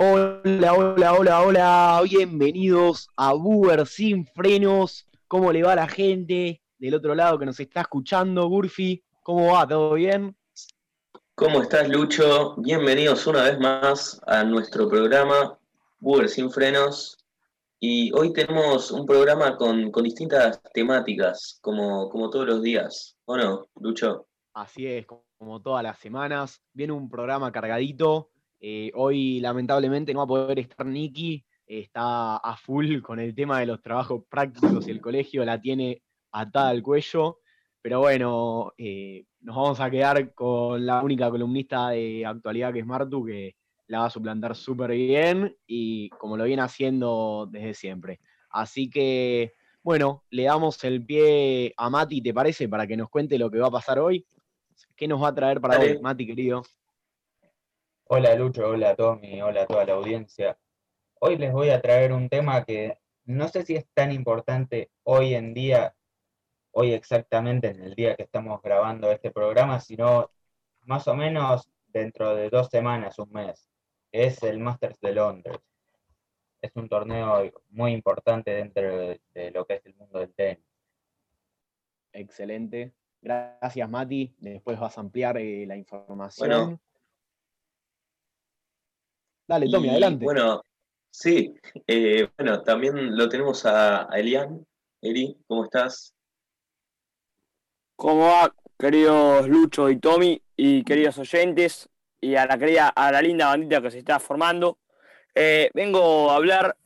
Hola, hola, hola, hola. Bienvenidos a Buber sin frenos. ¿Cómo le va a la gente del otro lado que nos está escuchando? Burfi, ¿cómo va? ¿Todo bien? ¿Cómo estás, Lucho? Bienvenidos una vez más a nuestro programa Buber sin frenos. Y hoy tenemos un programa con, distintas temáticas, como, como todos los días. ¿O no, Lucho? Así es, como todas las semanas. Viene un programa cargadito. Eh, hoy, lamentablemente, no va a poder estar Nicky. está a full con el tema de los trabajos prácticos y el colegio la tiene atada al cuello. Pero bueno, eh, nos vamos a quedar con la única columnista de actualidad que es Martu, que la va a suplantar súper bien y como lo viene haciendo desde siempre. Así que, bueno, le damos el pie a Mati, ¿te parece? Para que nos cuente lo que va a pasar hoy. ¿Qué nos va a traer para hoy, Mati, querido? Hola Lucho, hola Tommy, hola a toda la audiencia. Hoy les voy a traer un tema que no sé si es tan importante hoy en día, hoy exactamente en el día que estamos grabando este programa, sino más o menos dentro de dos semanas, un mes es el Masters de Londres. Es un torneo muy importante dentro de, lo que es el mundo del tenis. Excelente. Gracias, Mati. Después vas a ampliar eh, la información. Dale, Tommy, adelante. Bueno, sí. Eh, bueno, también lo tenemos a, Elian. Eli, ¿cómo estás? ¿Cómo va, queridos Lucho y Tommy y queridos oyentes? y a la querida, a la linda bandita que se está formando. Eh, vengo a hablar,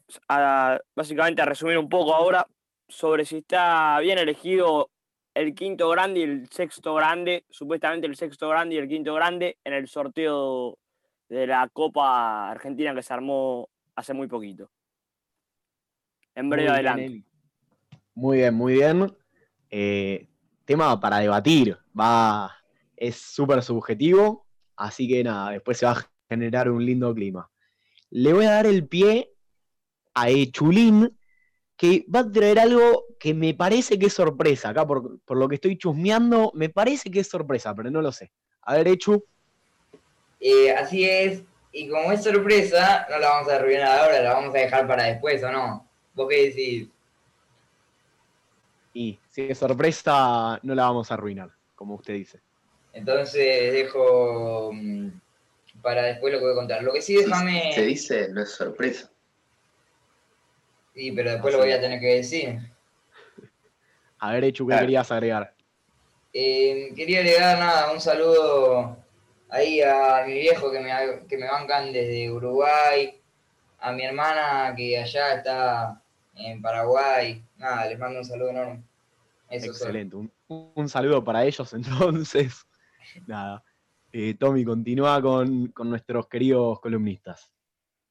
básicamente a resumir un poco ahora sobre si está bien elegido el quinto grande y el sexto grande, supuestamente el sexto grande y el quinto grande en el sorteo de la Copa Argentina que se armó hace muy poquito. En breve adelante. muy bien, muy bien. Eh, tema para debatir. Va, es súper subjetivo. Así que nada, después se va a generar un lindo clima. Le voy a dar el pie a Echulín, que va a traer algo que me parece que es sorpresa. Acá, por, lo que estoy chusmeando, me parece que es sorpresa, pero no lo sé. A ver, Echu. Eh, así es. Y como es sorpresa, no la vamos a arruinar ahora, la vamos a dejar para después, ¿o no? ¿Vos qué decís? Y si es sorpresa, no la vamos a arruinar, como usted dice. Entonces dejo mm, para después lo que voy a contar. Lo que sí, déjame. Se dice, no es sorpresa. Sí, pero después lo voy a tener que decir. A ver, Echu, ¿qué querías agregar? Eh, quería agregar nada, un saludo ahí a mi viejo que me, que me bancan desde Uruguay, a mi hermana que allá está en Paraguay. Nada, les mando un saludo enorme. Excelente, un, saludo para ellos entonces. Nada. Eh, Tommy, continúa con, nuestros queridos columnistas.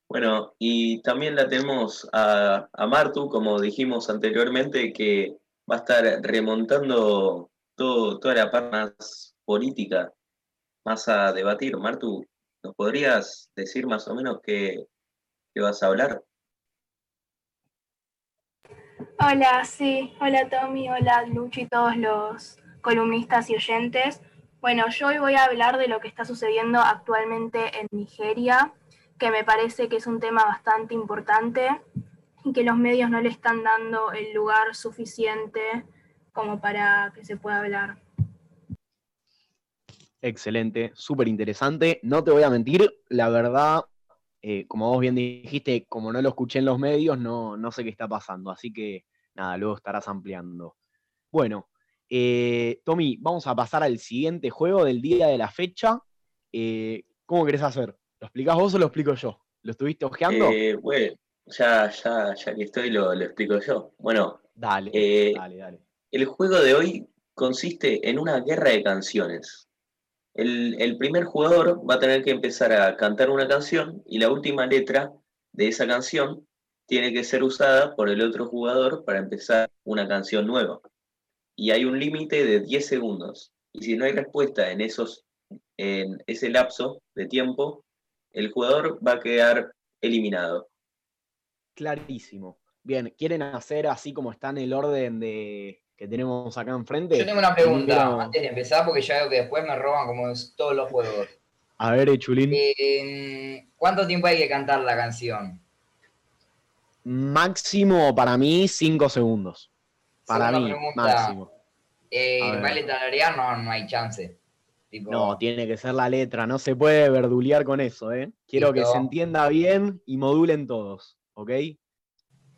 Bueno, y también la tenemos a, Martu, como dijimos anteriormente, que va a estar remontando todo, toda la parte más política, más a debatir. Martu, ¿nos podrías decir más o menos qué, qué vas a hablar? Hola, sí, hola Tommy, hola Luchi todos los columnistas y oyentes. Bueno, yo hoy voy a hablar de lo que está sucediendo actualmente en Nigeria, que me parece que es un tema bastante importante y que los medios no le están dando el lugar suficiente como para que se pueda hablar. Excelente, súper interesante. No te voy a mentir, la verdad, eh, como vos bien dijiste, como no lo escuché en los medios, no, no sé qué está pasando. Así que nada, luego estarás ampliando. Bueno, eh, Tommy, vamos a pasar al siguiente juego del día de la fecha. Eh, ¿Cómo querés hacer? ¿Lo explicás vos o lo explico yo? ¿Lo estuviste ojeando? Bueno, ya, ya, ya que estoy, lo, explico yo. Bueno, dale, dale, dale. El juego de hoy consiste en una guerra de canciones. El, primer jugador va a tener que empezar a cantar una canción y la última letra de esa canción tiene que ser usada por el otro jugador para empezar una canción nueva y hay un límite de 10 segundos. Y si no hay respuesta en, esos, en ese lapso de tiempo, el jugador va a quedar eliminado. Clarísimo. Bien, ¿quieren hacer así como está en el orden de que tenemos acá enfrente? Yo tengo una pregunta antes de empezar, porque ya veo que después me roban como todos los juegos. A ver, Echulín. Eh, ¿Cuánto tiempo hay que cantar la canción? Máximo para mí, 5 segundos. Para mí, pregunta. máximo. Eh. ¿Vale tararear? No, no hay chance. Tipo, No, tiene que ser la letra, no se puede verdulear con eso, ¿eh? Quiero que se entienda bien y modulen todos, ¿ok?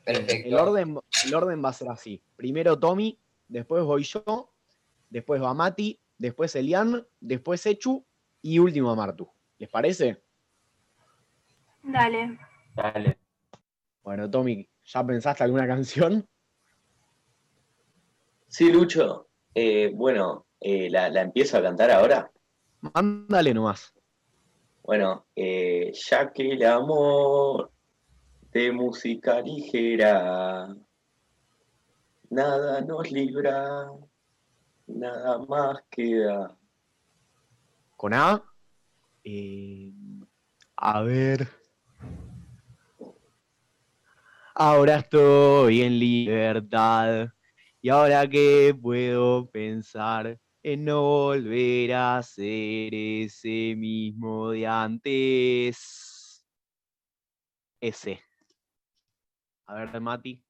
perfecto. El orden, el orden va a ser así. Primero Tommy, después voy yo, después va Mati, después Elian, después Echu y último Martu. ¿Les parece? Dale. Dale. Bueno, Tommy, ¿ya pensaste alguna canción? Sí, Lucho. Eh, bueno, eh, la, la empiezo a cantar ahora. Mándale nomás. Bueno, eh, ya que el amor de música ligera, nada nos libra, nada más queda. Con A. eh, a ver. Ahora estoy en libertad. Y ahora que puedo pensar en no volver a ser ese mismo de antes. Ese. A ver, Mati.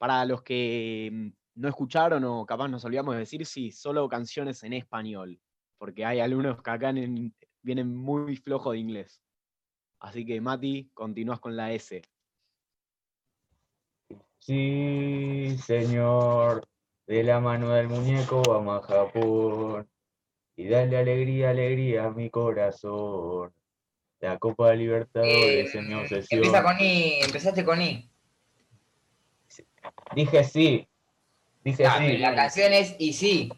Para los que mm, no escucharon o capaz nos olvidamos de decir, sí, solo canciones en español porque hay algunos que acá en- vienen muy flojos de inglés. Así que, Mati, continúas con la S. Sí, señor. De la mano del muñeco vamos a Japón. Y dale alegría, alegría a mi corazón. La Copa de Libertadores Eh, es mi obsesión. empieza con I, empezaste con I. Dije sí. Dije Ah, sí. la canción es Y sí.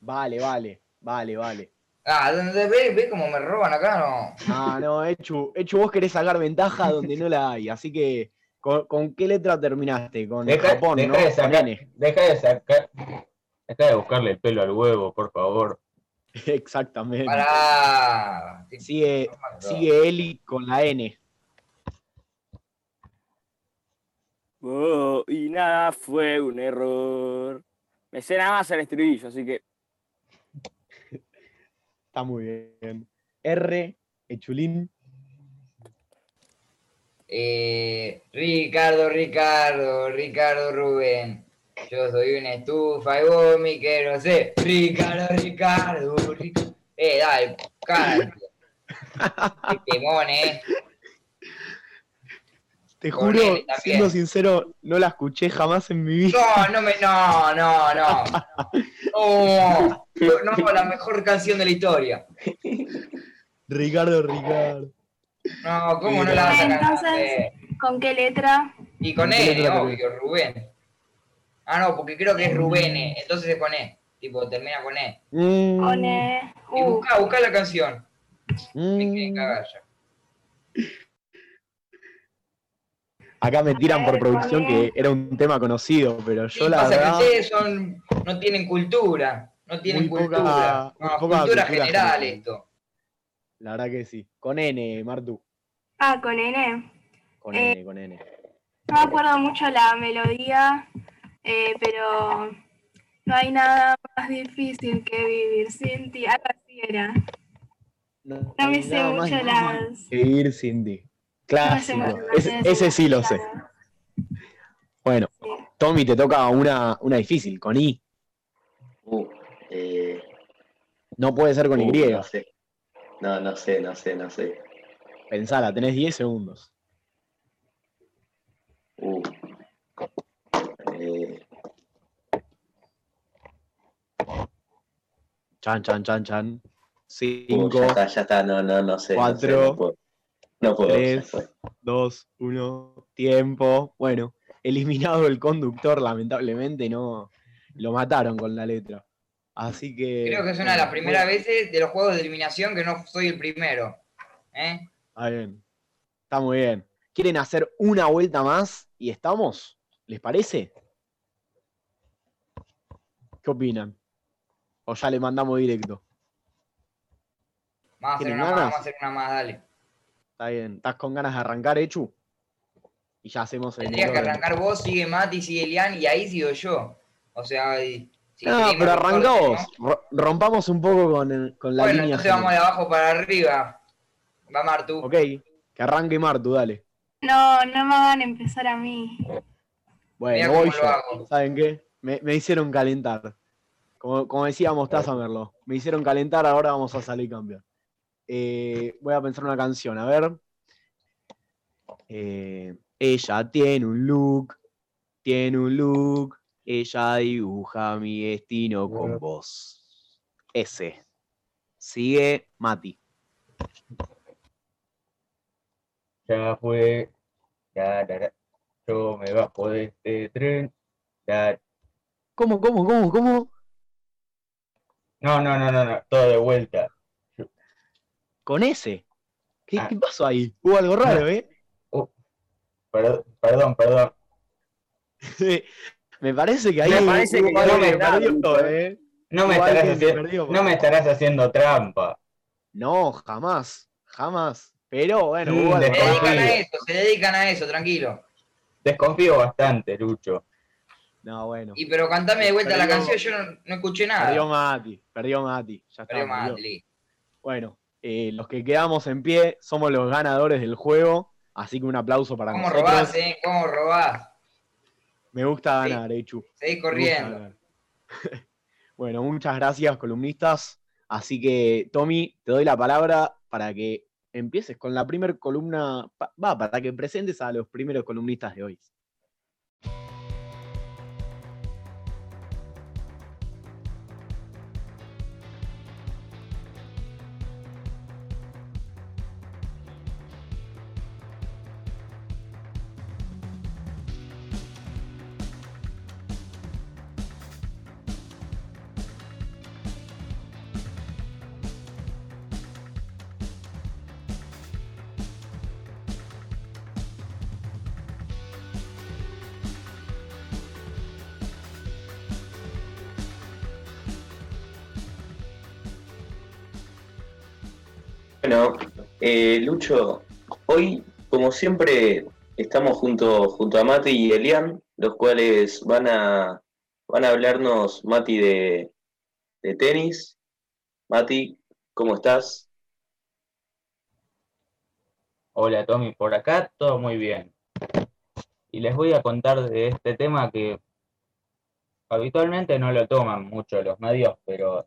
Vale, vale, vale, vale. Ah, ¿dónde ve, ve cómo me roban acá? No. Ah, no, Echu, Echu, vos querés sacar ventaja donde no la hay. Así que, ¿con, con qué letra terminaste? Con Deja, Japón, deja ¿no? de Con sacar, N. deja de sacar, deja de buscarle el pelo al huevo, por favor. Exactamente. Pará. Sigue, sigue Eli con la N. Oh, y nada fue un error. Me sé nada más el estribillo, así que Está muy bien. R, Echulín. Eh, Ricardo, Ricardo, Ricardo Rubén. Yo soy una estufa y vos me quiero ser. Ricardo, Ricardo, Ricardo. Eh, dale, cara. Qué temón, eh. Te Con juro, siendo sincero, no la escuché jamás en mi vida. No, no me, no, no, no. No, no, la mejor canción de la historia. Ricardo, Ricardo. No, ¿cómo no la vas a cantar? Entonces- ¿Con qué letra? Y con ¿Con qué N, letra obvio, Rubén. Ah, no, porque creo que es Rubén, eh, entonces es con E. Tipo, termina con E. Mm, Con E. Y Uh, busca, busca la canción. Me mm. cagar ya. Acá me tiran por producción que era un tema conocido, pero Sí, yo la pasa verdad. que ustedes son, no tienen cultura. No tienen Muy cultura. no, poca cultura cultura general general. esto. La verdad que sí. Con N, Martu. ah, con N. Con Eh. N, con N. No me acuerdo mucho la melodía, eh, pero no hay nada más difícil que vivir sin ti. Algo así era. No, me sé mucho las. que Vivir sin ti. Mucho las Ese, sí lo sé. claro. Bueno, Sí. Tommy, te toca una, una difícil, con I. Uh, eh, No puede ser con uh, Y. no sé. No, no sé, no sé, no sé. Pensala, tenés 10 segundos. Uh. Eh, Chan, chan, chan, chan. uh, 5, ya está, ya está, no, no, no sé. no sé, Cuatro, no. No puedo, ya tres, fue. 2, 1, tiempo. Bueno, eliminado el conductor, lamentablemente, no lo mataron con la letra. Así que. Creo que es una de las primeras bueno, veces de los juegos de eliminación que no soy el primero. ¿Eh? Está bien. Está muy bien. ¿Quieren hacer una vuelta más y estamos? ¿Les parece? ¿Qué opinan? O ya le mandamos directo. Vamos a hacer ¿Tienen una más, vamos a hacer una más, dale. Está bien. ¿Estás con ganas de arrancar, Echu? Y ya hacemos el Tendrías que arrancar vos, sigue Mati, sigue Elian y ahí sigo yo. O sea, y- si No, pero arrancamos. ¿no? Ro- Rompamos un poco con, el- con la Bueno, línea. entonces vamos de abajo para arriba. Va Martu. Ok, que arranque Martu, dale. No, no me hagan empezar a mí. Bueno, voy yo. ¿Saben qué? Me, me hicieron calentar. Como, como decía Mostaza Merlo, me hicieron calentar, ahora vamos a salir campeón. Eh, voy a pensar una canción, a ver. Eh, ella tiene un look, tiene un look, ella dibuja mi destino con vos. Ese. Sigue Mati. Ya fue. Ya, ya, ya. Yo me bajo de este tren. Ya. ¿Cómo, cómo, cómo, cómo? No, no, no, no, no. Todo de vuelta. Con ese. ¿Qué, Ah. qué pasó ahí? Hubo algo raro, ¿eh? Perdón, perdón, perdón. Me parece que ahí Me parece que no me perdió, Lucho, ¿eh? No me, Hubo estarás haciendo, perdió, no me estarás haciendo trampa. No, jamás, jamás. Pero bueno, Mm, hubo algo de Se dedican raro. a eso, se dedican a eso, tranquilo. Desconfío bastante, Lucho. No, bueno. Y pero cantame de vuelta la canción, yo no, no escuché nada. Perdió Mati, perdió Mati. Ya está, Perdió perdió. Madli. Bueno, eh, los que quedamos en pie somos los ganadores del juego. Así que un aplauso para ¿Cómo nosotros. robás, eh? ¿Cómo robás? Me gusta Sí. ganar, Echu. Seguís Me gusta corriendo. bueno, muchas gracias, columnistas. Así que, Tommy, te doy la palabra para que empieces con la primera columna. Va, para que presentes a los primeros columnistas de hoy. Eh, Lucho, hoy, como siempre, estamos junto, junto a Mati y Elian, los cuales van a, van a hablarnos, Mati, de, de tenis. Mati, ¿cómo estás? Hola Tommy, por acá todo muy bien. Y les voy a contar de este tema que habitualmente no lo toman mucho los medios, pero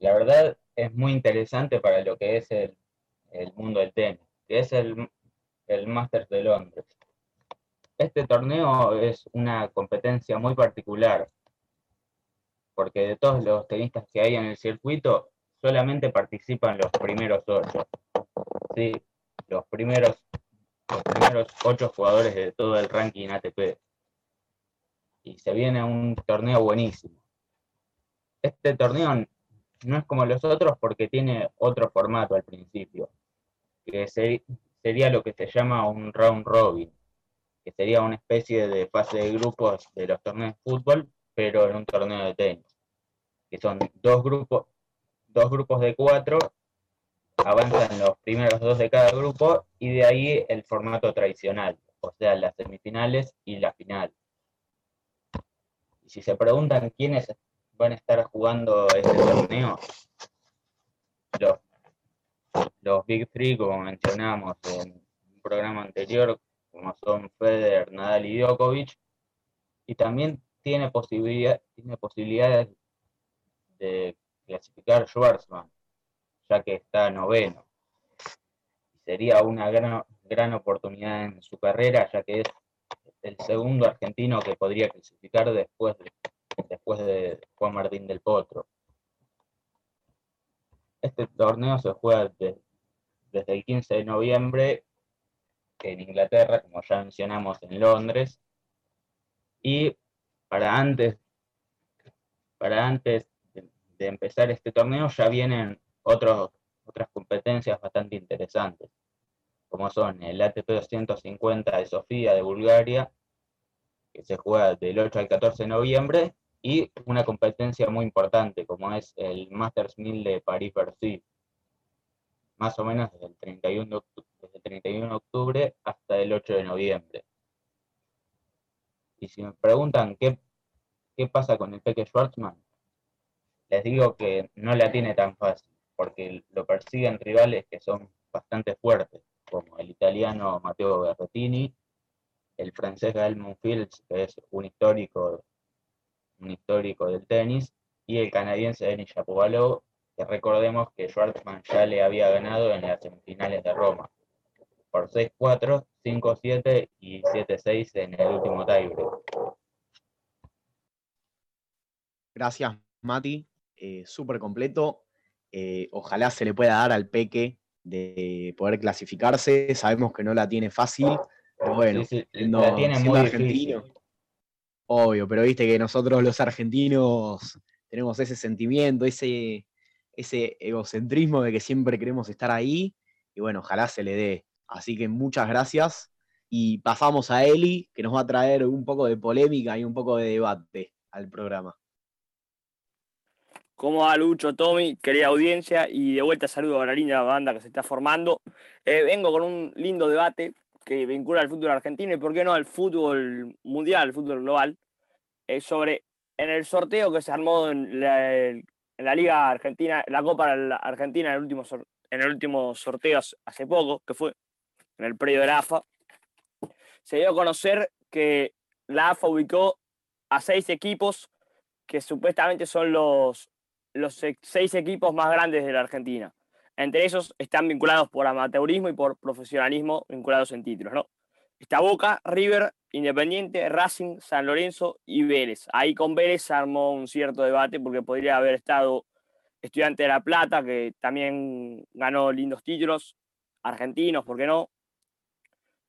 la verdad es muy interesante para lo que es el, el mundo del tenis, que es el, el Masters de Londres. Este torneo es una competencia muy particular, porque de todos los tenistas que hay en el circuito, solamente participan los primeros ocho. Sí, los primeros, los primeros ocho jugadores de todo el ranking ATP. Y se viene un torneo buenísimo. Este torneo no es como los otros porque tiene otro formato al principio, que sería lo que se llama un round robin, que sería una especie de fase de grupos de los torneos de fútbol, pero en un torneo de tenis, que son dos grupos, dos grupos de cuatro avanzan los primeros dos de cada grupo y de ahí el formato tradicional, o sea, las semifinales y la final. Y si se preguntan quiénes van a estar jugando este torneo, los, los Big Three, como mencionamos en un programa anterior, como son Federer, Nadal y Djokovic, y también tiene, posibilidad, tiene posibilidades de clasificar Schwarzman, ya que está noveno. Sería una gran, gran oportunidad en su carrera, ya que es el segundo argentino que podría clasificar después de, después de Juan Martín del Potro. Este torneo se juega de- desde el 15 de noviembre en Inglaterra, como ya mencionamos, en Londres. Y para antes, para antes de, de empezar este torneo ya vienen otros, otras competencias bastante interesantes, como son el ATP 250 de Sofía de Bulgaria, que se juega del 8 al 14 de noviembre, y una competencia muy importante, como es el Masters 1000 de París-Bercy, más o menos desde el 31 de octu- desde el 31 de octubre hasta el 8 de noviembre. Y si me preguntan qué, qué pasa con el Peque Schwarzman, les digo que no la tiene tan fácil, porque lo persiguen rivales que son bastante fuertes, como el italiano Matteo Berrettini, el francés Gael Monfils, que es un histórico, un histórico del tenis, y el canadiense Denis Shapovalov, que recordemos que Schwartzman ya le había ganado en las semifinales de Roma, por 6-4, 5-7 y 7-6 en el último tiebreak. Gracias, Mati. Eh, Súper completo. Eh, ojalá se le pueda dar al Peque de poder clasificarse. Sabemos que no la tiene fácil, pero bueno, Sí, sí, siendo- la tiene muy argentino. difícil. Obvio, pero viste que nosotros los argentinos tenemos ese sentimiento, ese, ese egocentrismo de que siempre queremos estar ahí. Y bueno, ojalá se le dé. Así que muchas gracias. Y pasamos a Eli, que nos va a traer un poco de polémica y un poco de debate al programa. ¿Cómo va Lucho, Tommy, querida audiencia? Y de vuelta saludo a la linda banda que se está formando. Eh, vengo con un lindo debate que vincula al fútbol argentino y, por qué no, al fútbol mundial, al fútbol global, eh, sobre en el sorteo que se armó en la, en la Liga Argentina, la Copa Argentina en el último, en el último sorteo hace- poco, que fue en el predio de la AFA, se dio a conocer que la AFA ubicó a seis equipos que supuestamente son los, los se- seis equipos más grandes de la Argentina. Entre esos están vinculados por amateurismo y por profesionalismo vinculados en títulos, ¿no? Está Boca, River, Independiente, Racing, San Lorenzo y Vélez. Ahí con Vélez se armó un cierto debate porque podría haber estado Estudiante de La Plata, que también ganó lindos títulos, argentinos, ¿por qué no?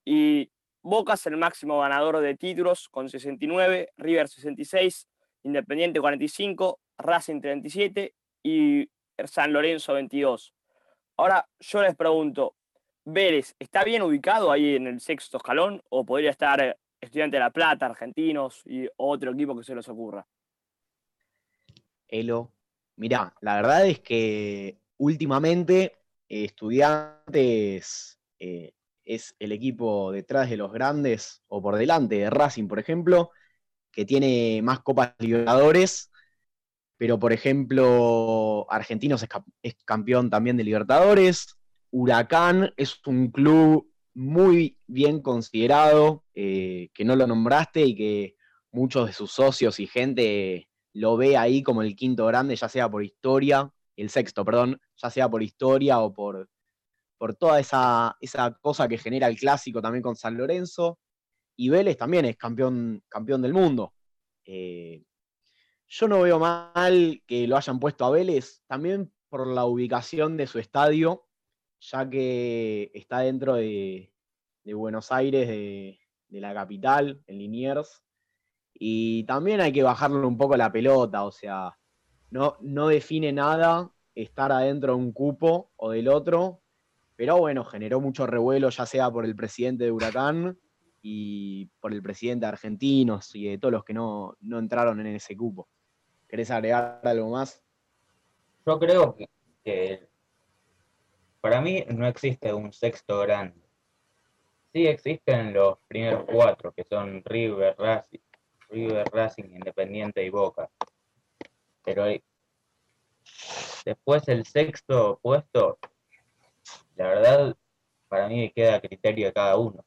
Y Boca es el máximo ganador de títulos con 69, River 66, Independiente 45, Racing 37 y San Lorenzo 22. Ahora yo les pregunto, ¿Vélez está bien ubicado ahí en el sexto escalón o podría estar eh, Estudiante de La Plata, Argentinos y otro equipo que se les ocurra? Elo. Mirá, la verdad es que últimamente eh, Estudiantes eh, es el equipo detrás de los grandes o por delante de Racing, por ejemplo, que tiene más Copas Libertadores, pero por ejemplo Argentinos es, campeón también de Libertadores, Huracán es un club muy bien considerado, eh, que no lo nombraste y que muchos de sus socios y gente lo ve ahí como el quinto grande, ya sea por historia, el sexto, perdón, ya sea por historia o por, por toda esa, esa cosa que genera el clásico también con San Lorenzo. Y Vélez también es campeón, campeón del mundo. Eh, yo no veo mal que lo hayan puesto a Vélez, también por la ubicación de su estadio, ya que está dentro de, Buenos Aires, de, de la capital, en Liniers. Y también hay que bajarle un poco la pelota, o sea, no, no define nada estar adentro de un cupo o del otro, pero bueno, generó mucho revuelo, ya sea por el presidente de Huracán y por el presidente de Argentinos y de todos los que no, no entraron en ese cupo. ¿Querés agregar algo más? Yo creo que, para mí no existe un sexto grande. Sí existen los primeros cuatro, que son River, Racing, River, Racing, Independiente y Boca. Pero después el sexto puesto, la verdad, para mí queda a criterio de cada uno.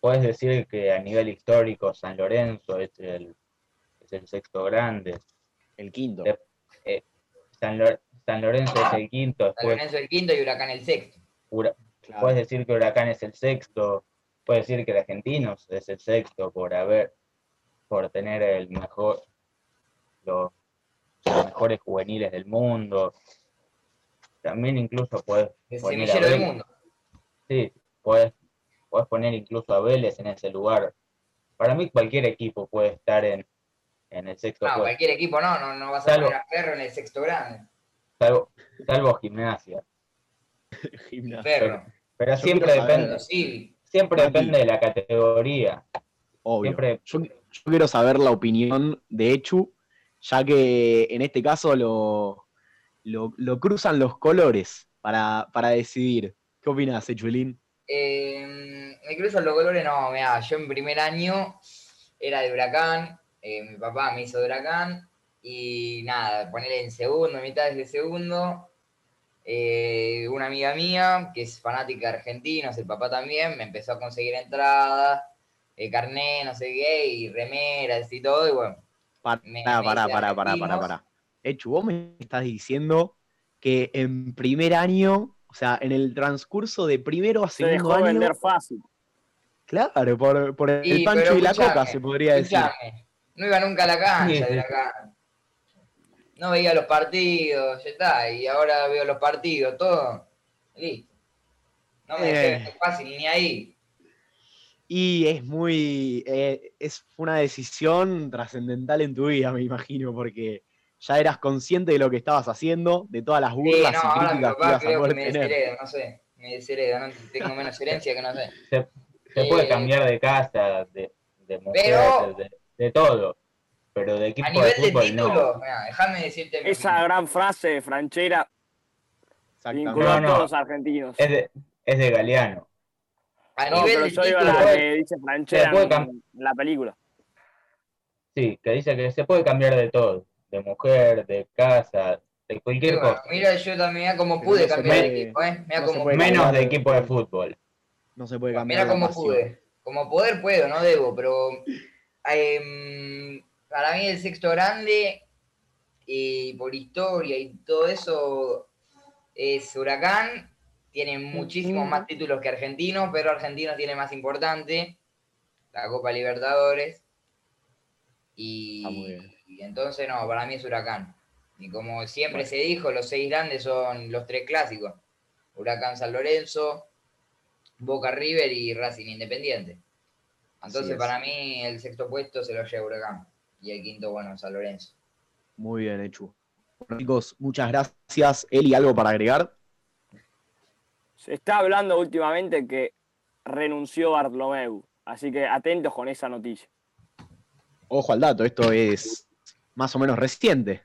Puedes decir que a nivel histórico San Lorenzo es el sexto grande, El quinto. De- San, Lor- San Lorenzo es el quinto, San después Lorenzo el quinto y Huracán el sexto. Hura- Claro. Puedes decir que Huracán es el sexto, puedes decir que el Argentinos es el sexto por haber, por tener el mejor, los, los mejores juveniles del mundo. También incluso puedes El poner a semillero del Vélez- mundo. sí, puedes, puedes poner incluso a Vélez en ese lugar. Para mí cualquier equipo puede estar en, en el sexto No, puesto, cualquier equipo no, no, no vas a poner a Ferro en el sexto grande. salvo, salvo gimnasia. Gimnasia. Ferro. Pero siempre depende, Sí, siempre depende de la categoría. Obvio. Siempre Yo, yo quiero saber la opinión de Echu, ya que en este caso lo, lo, lo cruzan los colores para, para decidir. ¿Qué opinas, Echulín? Eh, me cruzan los colores, no, mira, yo en primer año era de Huracán, eh, mi papá me hizo Huracán, Y nada, ponerle en segundo, mitad de segundo. eh, una amiga mía, que es fanática de argentinos, el papá también, me empezó a conseguir entradas, eh, carné, no sé qué, y remeras y todo, y bueno. Pará, Me- pará, me pará, pará, pará, argentinos. pará. Echu, vos me estás diciendo que en primer año, o sea, en el transcurso de primero a Se segundo dejó año, vender fácil. claro, por, por el Sí, pancho y la coca, se podría decir. No iba nunca a la cancha Sí, sí. de acá. No veía los partidos, ya está, y ahora veo los partidos, todo. Listo. No me Eh. dejé fácil ni ahí. Y es muy. eh, es una decisión trascendental en tu vida, me imagino, porque ya eras consciente de lo que estabas haciendo, de todas las Sí, burlas no, y ahora mi críticas que papá ibas a creo que poder me tener. deshereda, no sé. Me deshereda, no tengo menos herencia que no sé. Se, se puede Eh, cambiar de casa, de, de mujer, pero- de, de todo. Pero de equipo A nivel de de fútbol título, no. déjame decirte. Esa gran frase de Franchera vinculó No, a todos los argentinos. Es de, es de Galeano. A No, nivel pero de yo digo título, la que dice Franchera en, la película. Sí, que dice que se puede cambiar de todo. De mujer, de casa, de cualquier bueno, cosa. mira, yo también, mira cómo Pero pude no cambiar de equipo, ¿eh? Mira no puede Menos de equipo de fútbol. No se puede cambiar. Mira cómo pasión. pude. Como poder puedo, no debo, pero em, para mí el sexto grande y por historia y todo eso es Huracán. Tiene muchísimos más títulos que Argentino, pero Argentino tiene más importante la Copa Libertadores. Y, Está muy bien. y entonces no, para mí es Huracán. Y como siempre se dijo, los seis grandes son los tres clásicos. Huracán San Lorenzo, Boca River y Racing Independiente. Entonces, es. para mí, el sexto puesto se lo lleva Huracán. Y el quinto, bueno, San Lorenzo. Muy bien, Echu. Bueno, chicos, muchas gracias. Eli, ¿algo para agregar? Se está hablando últimamente que renunció Bartolomeu. Así que atentos con esa noticia. Ojo al dato, esto es más o menos reciente.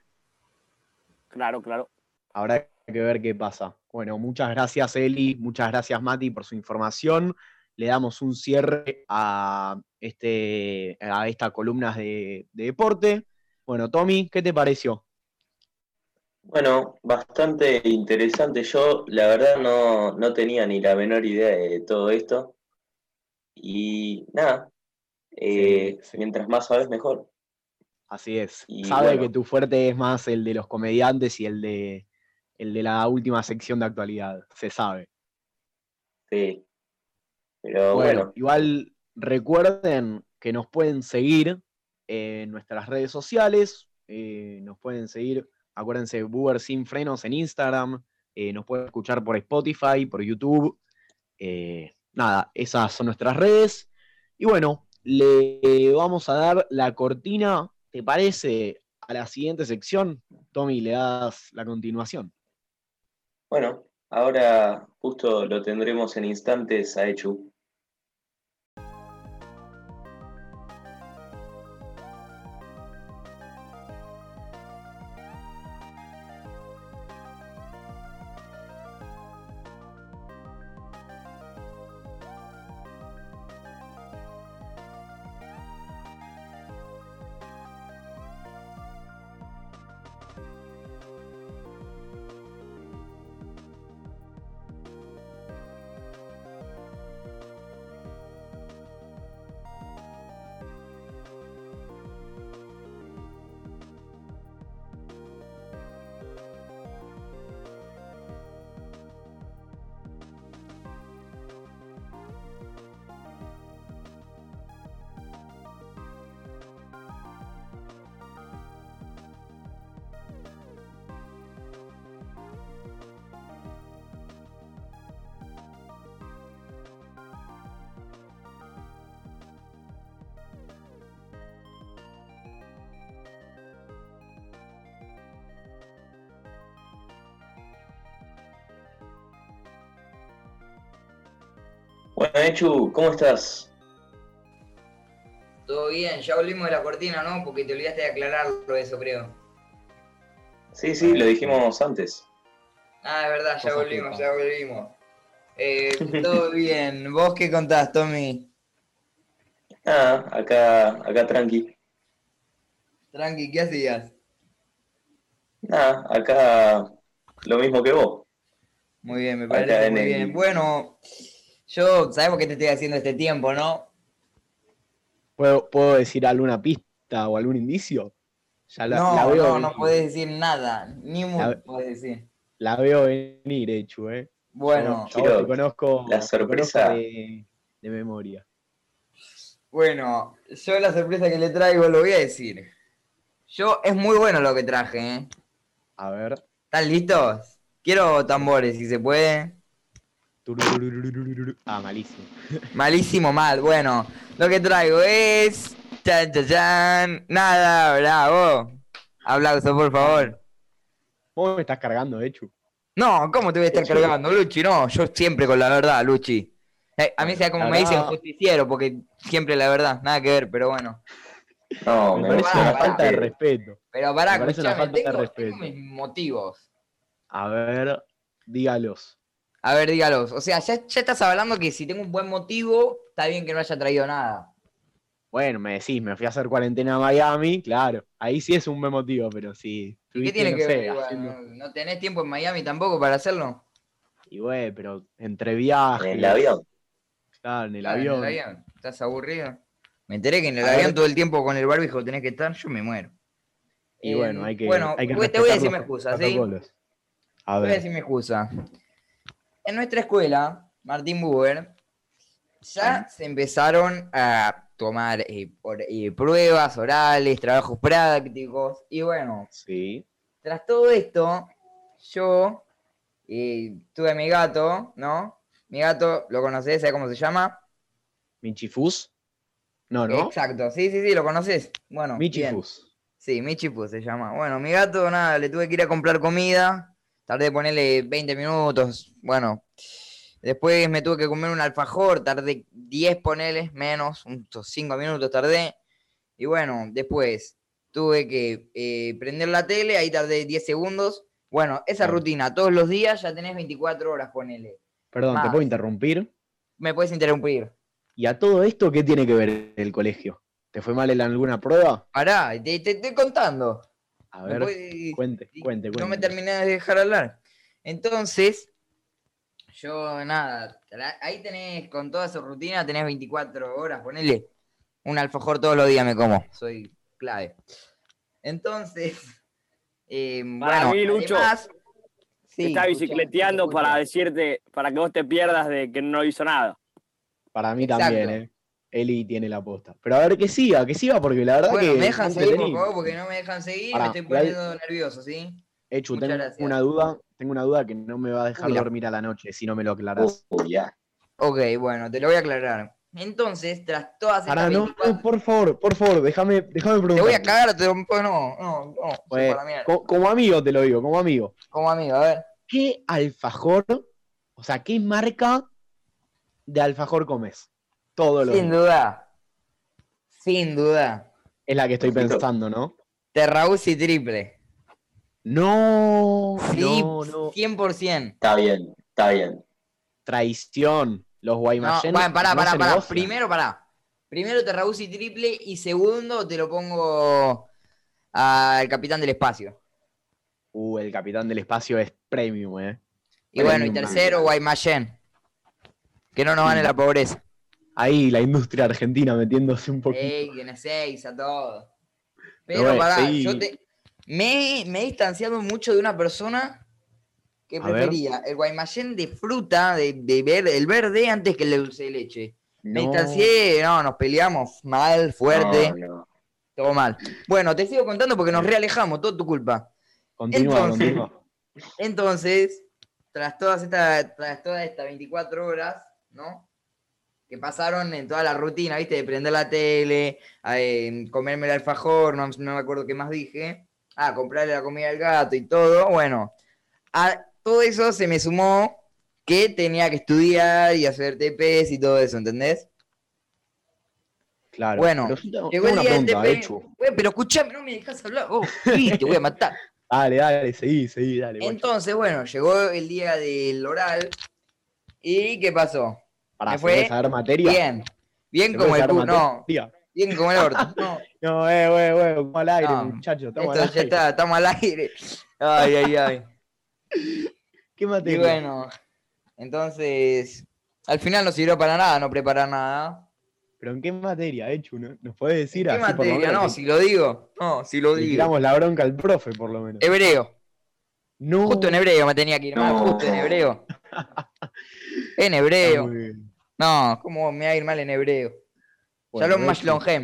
Claro, claro. Habrá que ver qué pasa. Bueno, muchas gracias Eli, muchas gracias Mati por su información. Le damos un cierre a, este, a esta columna de, de deporte. Bueno, Tommy, ¿qué te pareció? Bueno, bastante interesante. Yo, la verdad, no, no tenía ni la menor idea de todo esto. Y nada, eh, Sí, sí. mientras más sabes, mejor. Así es. Y Sabe bueno. que tu fuerte es más el de los comediantes y el de, el de la última sección de actualidad. Se sabe. Sí. Pero Bueno, bueno, igual recuerden que nos pueden seguir en nuestras redes sociales. eh, nos pueden seguir, acuérdense, Buber Sin Frenos en Instagram. eh, nos pueden escuchar por Spotify, por YouTube. eh, nada, esas son nuestras redes. Y bueno, le vamos a dar la cortina, ¿te parece? A la siguiente sección. Tommy, le das la continuación. bueno, ahora justo lo tendremos en instantes a Echu. Echu, ¿cómo estás? Todo bien, ya volvimos de la cortina, ¿no? Porque te olvidaste de aclararlo eso, creo. Sí, sí, lo dijimos antes. Ah, es verdad, ya volvimos, ya volvimos. Eh, todo bien. ¿Vos qué contás, Tommy? Ah, acá, acá tranqui. Tranqui, ¿qué hacías? Nada, acá lo mismo que vos. Muy bien, me parece muy el- bien. Bueno, yo, sabemos que te estoy haciendo este tiempo, ¿no? ¿Puedo, ¿Puedo decir alguna pista o algún indicio? Ya la, no, la veo no, venir. no puedes decir nada. Ni mu La- puedes decir. La veo venir, Echu, ¿eh? Bueno, Yo- te conozco, la sorpresa. conozco de, de memoria. bueno, yo la sorpresa que le traigo lo voy a decir. Yo, es muy bueno lo que traje, ¿eh? A ver. ¿Están listos? Quiero tambores, si se puede. Ah, malísimo. Malísimo mal. Bueno, lo que traigo es. Chan, chan, chan. Nada, bravo. Aplauso, por favor. ¿Vos me estás cargando, Echu? No, ¿cómo te voy a estar Sí. cargando, Luchi? No, yo siempre con la verdad, Luchi. Eh, a mí sea como La me dicen justiciero, porque siempre la verdad, nada que ver, pero bueno. No, me me parece una pará, falta de respeto. Pero pará, Me parece una de respeto. tengo mis motivos. A ver, dígalos. A ver, dígalos. O sea, ya, ya estás hablando que si tengo un buen motivo, está bien que no haya traído nada. Bueno, me decís, me fui a hacer cuarentena a Miami, claro. Ahí sí es un buen motivo, pero sí. ¿Y qué tiene no que sé, ver? haciendo- ¿No, tenés tiempo en Miami tampoco para hacerlo? Y güey, pero entre viajes. En el avión. Claro, en el Claro, avión. En el avión. ¿Estás aburrido? Me enteré que en el A avión ver. todo el tiempo con el barbijo tenés que estar, yo me muero. Y Eh, bueno, hay que. bueno, hay que te voy a decir mi excusa, ¿sí? protocolos. A Voy a ver. decir mi excusa. En nuestra escuela, Martín Buber, ya se empezaron a tomar eh, por- eh, pruebas orales, trabajos prácticos, y bueno, Sí. tras todo esto, yo eh, tuve a mi gato, ¿no? Mi gato, ¿lo conocés? ¿Sabes cómo se llama? Michifus. No, ¿no? Exacto, sí, sí, sí, lo conoces. Bueno, bien. Michifus. Sí, Michipu se llama. Bueno, mi gato, nada, le tuve que ir a comprar comida. Tardé ponerle 20 minutos. Bueno, después me tuve que comer un alfajor. Tardé 10 ponerles, menos, unos 5 minutos tardé. Y bueno, después tuve que eh, prender la tele, ahí tardé 10 segundos. Bueno, esa rutina todos los días ya tenés 24 horas, ponele. Perdón, ¿te puedo interrumpir? Me puedes interrumpir. ¿Y a todo esto qué tiene que ver el colegio? ¿Te fue mal en alguna prueba? Pará, te, te estoy contando. A ver, puede- cuente, Y cuente, cuente. No me terminé de dejar hablar. Entonces, yo nada, ahí tenés con toda su rutina, tenés 24 horas, ponele. Un alfajor todos los días me como, soy clave. Entonces, eh, Para bueno, mí, Lucho, además- sí, está escucha, bicicleteando escucha. para decirte, para que vos te pierdas de que no hizo nada. Para mí Exacto. también, ¿eh? Eli tiene la posta. Pero a ver que siga, que siga, porque la verdad Bueno, que. me dejan seguir, por favor, porque no me dejan seguir, Pará, me estoy poniendo nervioso, ¿sí? Echu, Muchas tengo gracias. una duda, tengo una duda que no me va a dejar Uy, dormir a la noche si no me lo aclarás. Uy, ya. Ok, bueno, te lo voy a aclarar. Entonces, tras todas estas Pará, no, 24 no, por favor, por favor, déjame, déjame preguntar. Te voy a cagar, te pues no, no, no, Pues, como amigo te lo digo, como amigo. Como amigo, a ver. ¿Qué alfajor, o sea, qué marca de alfajor comes? Todos los Sin días. duda. Sin duda. Es la que estoy pensando, ¿no? Terraúzi triple. No, Sí, no, no. 100%. Está bien, está bien. Traición. Los No, Guaymallén. bueno, pará, no pará, se pará. Primero, pará. Primero Terraúzi triple y segundo te lo pongo al Capitán del Espacio. Uh, el capitán del espacio es premium, eh. Y Bueno, bueno, y no, tercero, no. Guaymallén. Que no nos gane la pobreza. Ahí la industria argentina metiéndose un poquito. Ey, no seis a todo. Pero pará, sí. yo te... me, me he distanciado mucho de una persona que A ver. prefería el guaymallén de fruta, de, de ver, el verde, antes que el dulce de leche. Me distancié, no, nos peleamos mal, fuerte, No, no. todo mal. Bueno, te sigo contando porque nos realejamos, todo tu culpa. Continúa, Entonces- continúa. Entonces, tras todas estas, tras todas estas 24 horas, ¿no? Que pasaron en toda la rutina, ¿viste? De prender la tele, a, eh, comerme el alfajor, no, no me acuerdo qué más dije. Ah, comprarle la comida al gato y todo. Bueno, a todo eso se me sumó que tenía que estudiar y hacer TPs y todo eso, ¿entendés? Claro. Bueno, Pero Llegó el del pregunta, TP. Pero escuchame, no me dejas hablar. Oh, sí, te voy a matar. Dale, dale, seguí, seguí, dale. guacho. Entonces, bueno, llegó el día del oral. ¿Y qué pasó? Pará, me ¿se fue puede saber materia? Bien. Bien ¿Se como puede el No, bien como el orto. No, No, eh, güey, güey, como al aire, No, muchachos. Estamos esto al ya aire. está, estamos al aire. Ay, ay, ay. ¿Qué Y materia? bueno, entonces, al final no sirvió para nada no preparar nada. ¿Pero en qué materia, Echu? ¿no? ¿Nos puedes decir ¿Qué así por lo materia? menos No, si lo digo. No, si lo le digo. tiramos la bronca al profe, por lo menos. Hebreo. No. Justo en hebreo me tenía que ir No. justo en hebreo. En hebreo. No, ¿cómo me va a ir mal en hebreo? Bueno, Shalom Mashlonhem.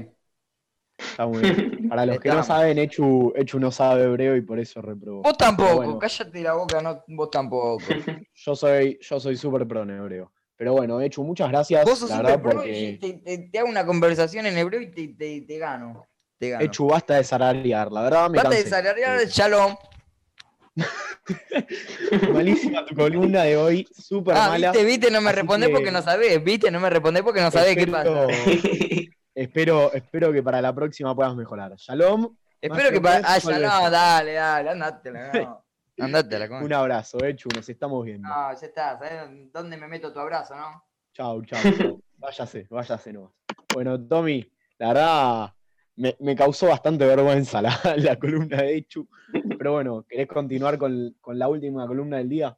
Está muy bien. Para los que no saben, Echu, Echu no sabe hebreo y por eso reprobó. Vos tampoco, bueno. cállate la boca, no, vos tampoco. Yo soy, yo soy súper pro en hebreo. Pero bueno, Echu, muchas gracias. Vos sos la súper verdad, pro porque y te, te- te hago una conversación en hebreo y te, te- te gano. Te gano. Echu basta de zararear. La verdad me Basta de cansé. salarear Shalom. Malísima tu columna de hoy, súper Ah, mala. viste, viste, no me que- porque no sabés, viste, no me respondés porque no sabés qué pasa. Espero- Espero, que para la próxima puedas mejorar. Shalom, Espero que para. Ah, no, dale, dale, andátela, no. Andátela, con. un abrazo, Echu, nos estamos viendo. No, ya está, ¿sabés dónde me meto tu abrazo, no? Chau, chau, chau. Váyase, váyase nomás. Bueno, Tommy, la verdad me, causó bastante vergüenza la, la columna de Echu. Pero bueno, ¿querés continuar con, con la última columna del día?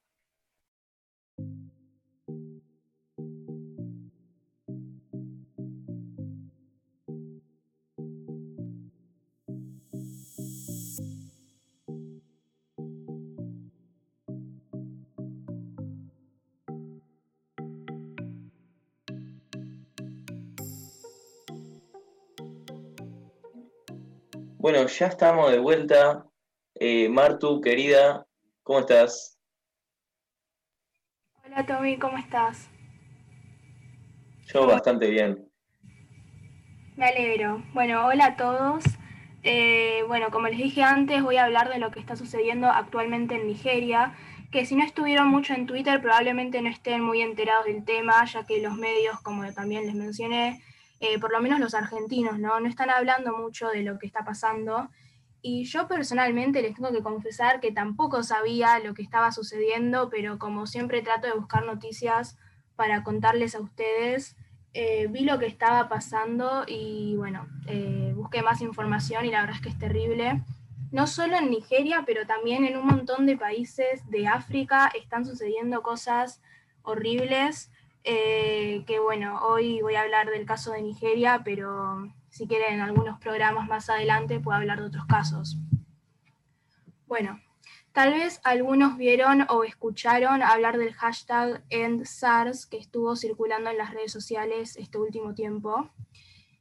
Bueno, ya estamos de vuelta. Eh, Martu, querida, ¿cómo estás? Hola Tommy, ¿cómo estás? Yo bastante bien. Me alegro. Bueno, hola a todos. Eh, bueno, como les dije antes, voy a hablar de lo que está sucediendo actualmente en Nigeria, que si no estuvieron mucho en Twitter probablemente no estén muy enterados del tema, ya que los medios, como también les mencioné, eh, por lo menos los argentinos, ¿no? no están hablando mucho de lo que está pasando. Y yo personalmente les tengo que confesar que tampoco sabía lo que estaba sucediendo, pero como siempre trato de buscar noticias para contarles a ustedes, eh, vi lo que estaba pasando y bueno, eh, busqué más información y la verdad es que es terrible. No solo en Nigeria, pero también en un montón de países de África están sucediendo cosas horribles. Eh, que bueno, hoy voy a hablar del caso de Nigeria, pero si quieren en algunos programas más adelante puedo hablar de otros casos. Bueno, Tal vez algunos vieron o escucharon hablar del hashtag EndSARS que estuvo circulando en las redes sociales este último tiempo.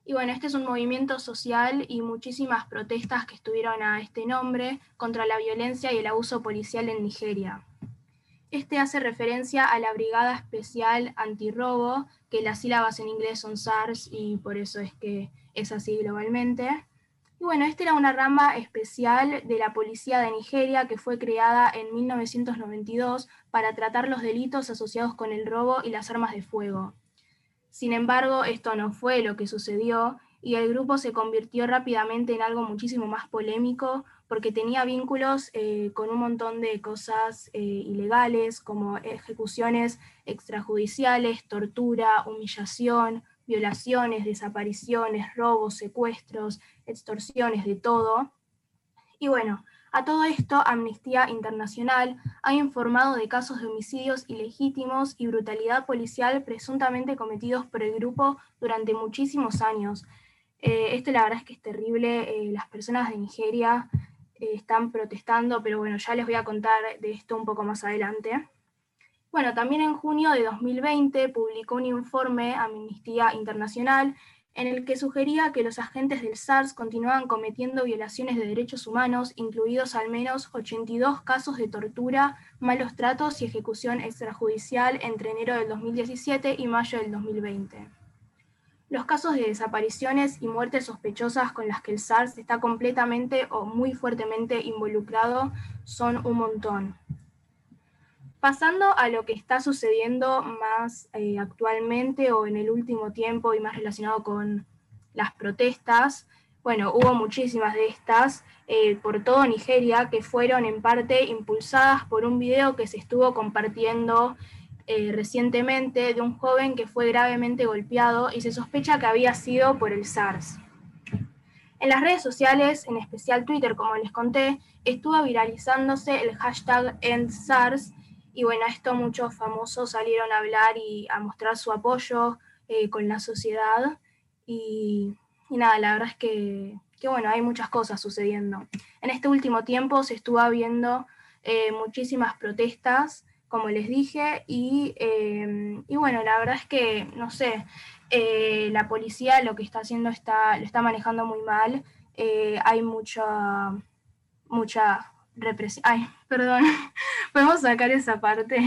Y bueno, este es un movimiento social y muchísimas protestas que estuvieron a este nombre contra la violencia y el abuso policial en Nigeria. Este hace referencia a la Brigada Especial Antirrobo, que las sílabas en inglés son SARS y por eso es que es así globalmente. Y bueno, esta era una rama especial de la policía de Nigeria que fue creada en 1992 para tratar los delitos asociados con el robo y las armas de fuego. Sin embargo, esto no fue lo que sucedió y el grupo se convirtió rápidamente en algo muchísimo más polémico porque tenía vínculos eh, con un montón de cosas eh, ilegales como ejecuciones extrajudiciales, tortura, humillación, violaciones, desapariciones, robos, secuestros, extorsiones, de todo. Y bueno, a todo esto, Amnistía Internacional ha informado de casos de homicidios ilegítimos y brutalidad policial presuntamente cometidos por el grupo durante muchísimos años. Eh, esto la verdad es que es terrible. Eh, las personas de Nigeria eh, están protestando, pero bueno, ya les voy a contar de esto un poco más adelante. Bueno, también en junio de 2020 publicó un informe Amnistía Internacional en el que sugería que los agentes del SARS continuaban cometiendo violaciones de derechos humanos, incluidos al menos 82 casos de tortura, malos tratos y ejecución extrajudicial entre enero del 2017 y mayo del 2020. Los casos de desapariciones y muertes sospechosas con las que el SARS está completamente o muy fuertemente involucrado son un montón. Pasando a lo que está sucediendo más eh, actualmente o en el último tiempo y más relacionado con las protestas, bueno, hubo muchísimas de estas eh, por todo Nigeria que fueron en parte impulsadas por un video que se estuvo compartiendo eh, recientemente de un joven que fue gravemente golpeado y se sospecha que había sido por el SARS. En las redes sociales, en especial Twitter, como les conté, estuvo viralizándose el hashtag EndSARS y bueno, esto muchos famosos salieron a hablar y a mostrar su apoyo eh, con la sociedad y, nada, la verdad es que, bueno, hay muchas cosas sucediendo. En este último tiempo se estuvo viendo eh, muchísimas protestas, como les dije, y, eh, y bueno, la verdad es que, no sé, eh, la policía lo que está haciendo está, lo está manejando muy mal. Eh, hay mucha, mucha represión. Ay, perdón, ¿podemos sacar esa parte?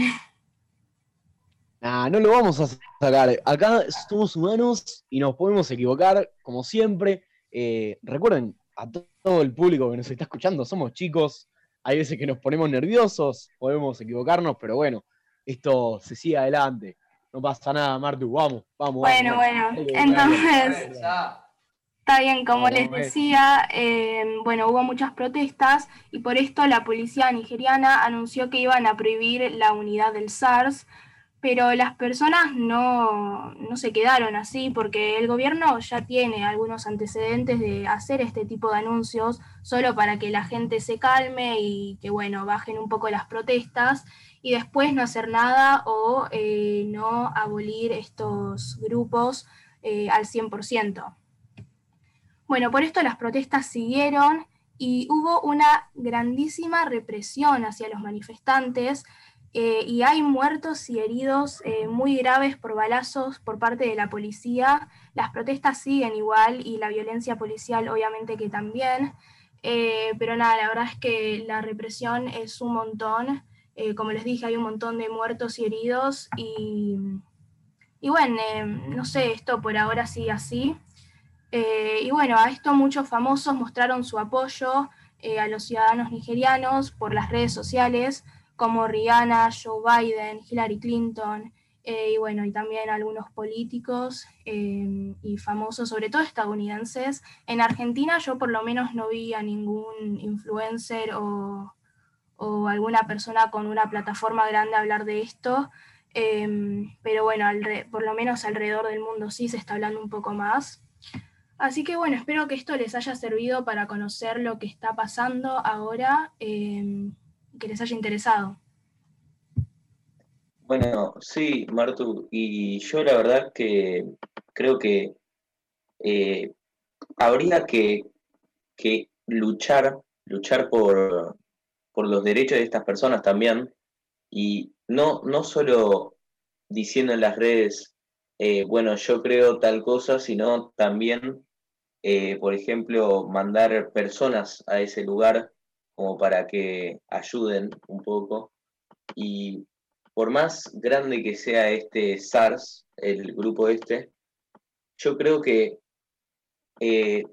Nah, no lo vamos a sacar. Acá somos humanos y nos podemos equivocar, como siempre. Eh, recuerden a todo el público que nos está escuchando, somos chicos. Hay veces que nos ponemos nerviosos, podemos equivocarnos, pero bueno, esto se sigue adelante. No pasa nada, Martu, vamos, vamos. Bueno, bueno, entonces, está bien, como les decía, eh, bueno, hubo muchas protestas y por esto la policía nigeriana anunció que iban a prohibir la unidad del SARS, pero las personas no, no se quedaron así porque el gobierno ya tiene algunos antecedentes de hacer este tipo de anuncios solo para que la gente se calme y que, bueno, bajen un poco las protestas y después no hacer nada o eh, no abolir estos grupos eh, al 100%. Bueno, por esto las protestas siguieron y hubo una grandísima represión hacia los manifestantes eh, y hay muertos y heridos muy graves por balazos por parte de la policía. Las protestas siguen igual y la violencia policial obviamente que también. pero nada, la verdad es que la represión es un montón eh, como les dije, hay un montón de muertos y heridos y, y bueno, eh, no sé, esto por ahora sigue así. Eh, y bueno, a esto muchos famosos mostraron su apoyo a los ciudadanos nigerianos por las redes sociales, como Rihanna, Joe Biden, Hillary Clinton, y bueno, y también algunos políticos y famosos, sobre todo estadounidenses. En Argentina yo por lo menos no vi a ningún influencer o o alguna persona con una plataforma grande hablar de esto, em, pero bueno, por lo menos alrededor del mundo sí se está hablando un poco más. Así que bueno, espero que esto les haya servido para conocer lo que está pasando ahora, em, que les haya interesado. Bueno, sí, Martu, y yo la verdad que creo que eh, habría que, que luchar, luchar por, por los derechos de estas personas también, y no, no solo diciendo en las redes, eh, bueno, yo creo tal cosa, sino también, eh, por ejemplo, mandar personas a ese lugar para que ayuden un poco. Y por más grande que sea este SARS, el grupo este, yo creo que eh,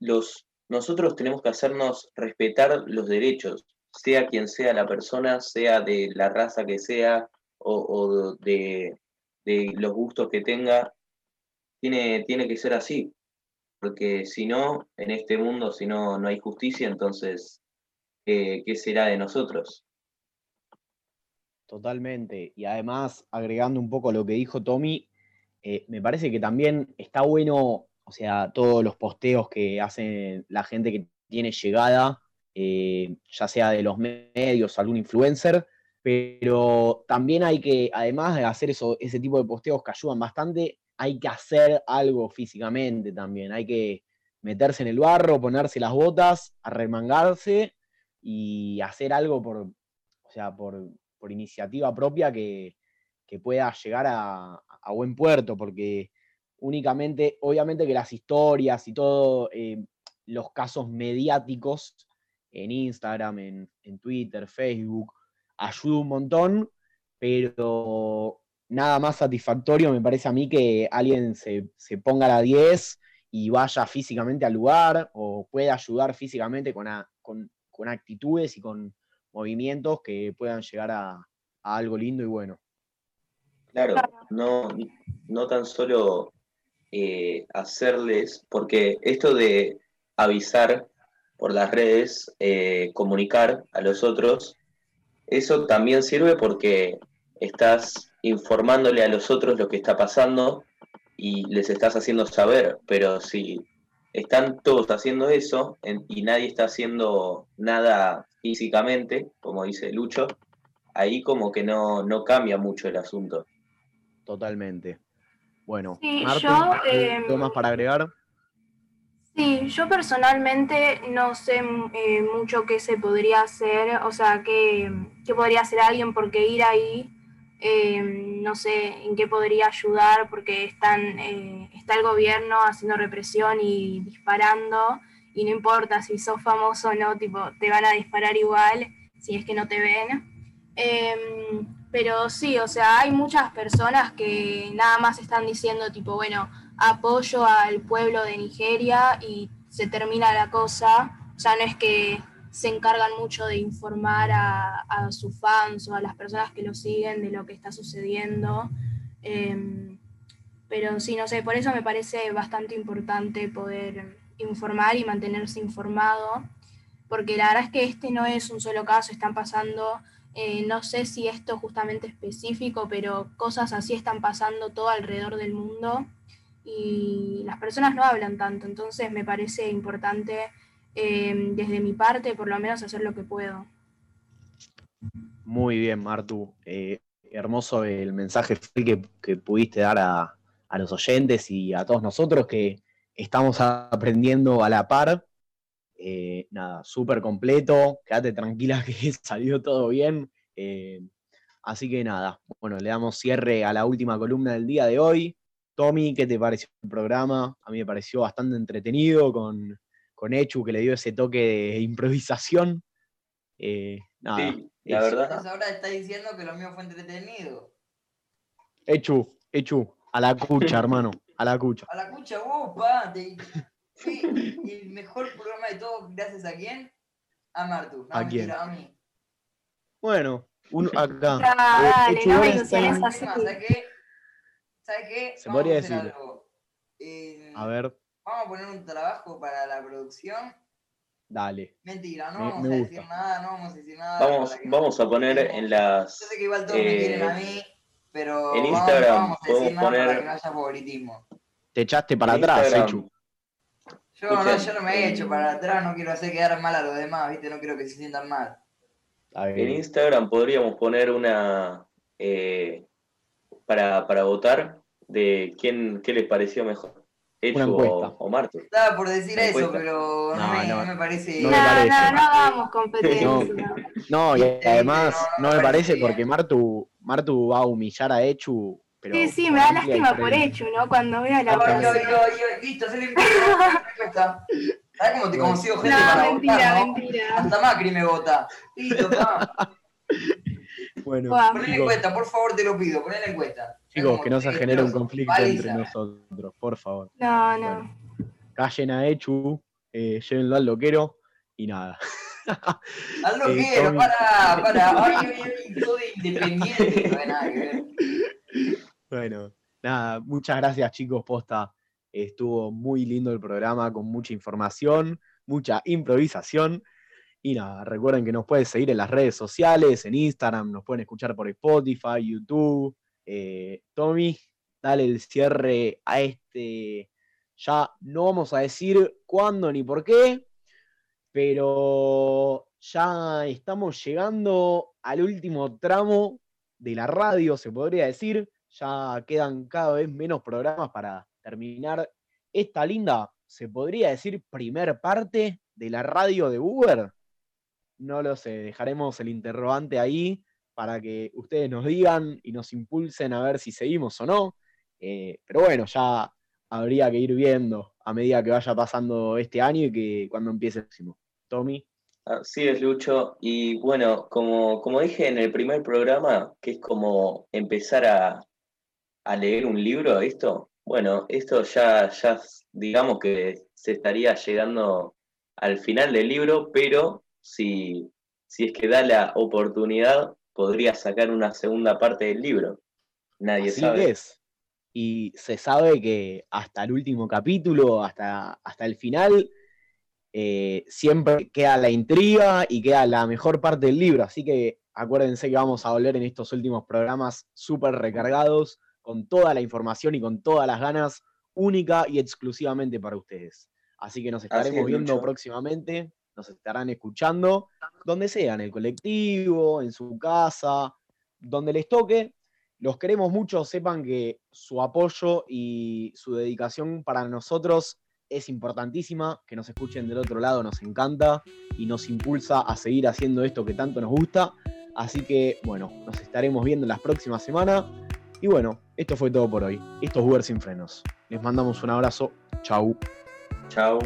los, nosotros tenemos que hacernos respetar los derechos sea quien sea la persona, sea de la raza que sea o, de, los gustos que tenga, tiene, tiene que ser así. Porque si no, en este mundo, si no, no hay justicia, entonces, ¿qué será de nosotros? Totalmente. Y además, agregando un poco lo que dijo Tommy, eh, me parece que también está bueno, o sea, todos los posteos que hacen la gente que tiene llegada eh, ya sea de los medios, algún influencer, pero también hay que, además de hacer eso, ese tipo de posteos que ayudan bastante, hay que hacer algo físicamente también, hay que meterse en el barro, ponerse las botas, arremangarse y hacer algo por, o sea, por, iniciativa propia que, pueda llegar a, buen puerto, porque únicamente, obviamente que las historias y todo, eh, los casos mediáticos en Instagram, en, Twitter, Facebook, ayuda un montón, pero nada más satisfactorio me parece a mí que alguien se, ponga a la 10 y vaya físicamente al lugar o pueda ayudar físicamente con, con, actitudes y con movimientos que puedan llegar a, algo lindo y bueno. Claro, no, no tan solo eh, hacerles, porque esto de avisar por las redes, eh, comunicar a los otros, eso también sirve porque estás informándole a los otros lo que está pasando y les estás haciendo saber, pero si están todos haciendo eso y nadie está haciendo nada físicamente, como dice Lucho, ahí como que no, no cambia mucho el asunto. Totalmente. Bueno, Sí, Martu, yo, ¿algo em, más para agregar? Sí, yo personalmente no sé eh, mucho qué se podría hacer, o sea, qué, qué podría hacer alguien, porque ir ahí, eh, no sé en qué podría ayudar, porque están, eh, está el gobierno haciendo represión y disparando, y no importa si sos famoso o no, tipo, te van a disparar igual si es que no te ven. Em, pero sí, o sea, hay muchas personas que nada más están diciendo, tipo, bueno, apoyo al pueblo de Nigeria y se termina la cosa. O sea, no es que se encargan mucho de informar a, sus fans o a las personas que lo siguen de lo que está sucediendo. Em, pero sí, no sé, por eso me parece bastante importante poder informar y mantenerse informado, porque la verdad es que este no es un solo caso, están pasando, eh, no sé si esto justamente específico, pero cosas así están pasando todo alrededor del mundo y las personas no hablan tanto, entonces me parece importante eh, desde mi parte por lo menos hacer lo que puedo. Muy bien, Martu. Eh, hermoso el mensaje que, que pudiste dar a, a, los oyentes y a todos nosotros que estamos aprendiendo a la par. Eh, nada, súper completo. Quédate tranquila que salió todo bien. Eh, así que nada, bueno, le damos cierre a la última columna del día de hoy. Tommy, ¿qué te pareció el programa? A mí me pareció bastante entretenido con, con Echu, que le dio ese toque de improvisación. Eh, nada. Sí, la es- verdad. Entonces ahora está diciendo que lo mío fue entretenido. Echu, Echu, a la cucha, hermano, a la cucha. A la cucha vos, pa. te- fue el mejor programa de todos, gracias a quién? A Martu. No, ¿A quién? a mí. Bueno, uno acá. Ah, Eh, dale, Echu no me ilusiones así. más, ¿sabes qué? ¿Sabes qué? Se Vamos podría decir. Eh, A ver, Vamos a poner un trabajo para la producción. dale. Mentira, no Me- vamos me a decir nada, no vamos a decir nada. Vamos, para no vamos a poner en las. Yo sé que igual todos me eh, quieren a mí, pero en vamos- Instagram no vamos a decir podemos nada para poner- que no haya favoritismo. Te echaste para en atrás, Instagram, Echu. Yo no, yo no me he hecho para atrás, no quiero hacer quedar mal a los demás, ¿viste? No quiero que se sientan mal. En. Instagram podríamos poner una. eh, para, para votar de quién qué les pareció mejor. Echu Una o, encuesta. o Martu. Estaba por decir eso, pero no, No, me, no. no me parece. No No, me no, parece. no hagamos competencia. No, y además no, no no me parece parece porque. Martu, Martu va a humillar a Echu. Pero Sí, sí, me da lástima por hecho, ¿no? Cuando veo la ay, listo, se le encuesta. ¿Sabes cómo te consigo gente No, para mentira, votar, no? mentira. Hasta Macri me vota. Listo, pa. Bueno, chicos, encuesta, por favor, te lo pido, poné la encuesta. Chicos, que no se genere un conflicto entre nosotros, por favor. No, no. Bueno, callen a Echu, eh, llévenlo al loquero y nada. Lo Eh, que, Tommy. para, para. Ay, ay, ay, soy independiente, no hay nada que ver. Bueno, nada, muchas gracias chicos, posta. Estuvo muy lindo el programa con mucha información, mucha improvisación. Y nada, recuerden que nos pueden seguir en las redes sociales, en Instagram, nos pueden escuchar por Spotify, YouTube. Eh, Tommy, dale el cierre a este. Ya no vamos a decir cuándo ni por qué, pero ya estamos llegando al último tramo de la radio, se podría decir. Ya quedan cada vez menos programas para terminar esta linda, se podría decir, primer parte de la radio de Uber. No lo sé, dejaremos el interrogante ahí para que ustedes nos digan y nos impulsen a ver si seguimos o no. Eh, pero bueno, ya habría que ir viendo a medida que vaya pasando este año y que cuando empiece el próximo. Tommy. Así es, Lucho. Y bueno, como, como dije en el primer programa, que es como empezar a, a leer un libro, esto, bueno, esto ya, ya digamos que se estaría llegando al final del libro, pero si, si es que da la oportunidad, podría sacar una segunda parte del libro. Nadie Así sabe. es. Y se sabe que hasta el último capítulo, hasta, hasta el final, eh, siempre queda la intriga y queda la mejor parte del libro. Así que acuérdense que vamos a volver en estos últimos programas súper recargados, con toda la información y con todas las ganas, única y exclusivamente para ustedes. Así que nos estaremos es, viendo próximamente, nos estarán escuchando, donde sea, en el colectivo, en su casa, donde les toque. Los queremos mucho, sepan que su apoyo y su dedicación para nosotros es importantísima, que nos escuchen del otro lado nos encanta y nos impulsa a seguir haciendo esto que tanto nos gusta. Así que, bueno, nos estaremos viendo en las próximas semanas. Y bueno, esto fue todo por hoy. Esto es Uber sin frenos. Les mandamos un abrazo. Chau. Chau.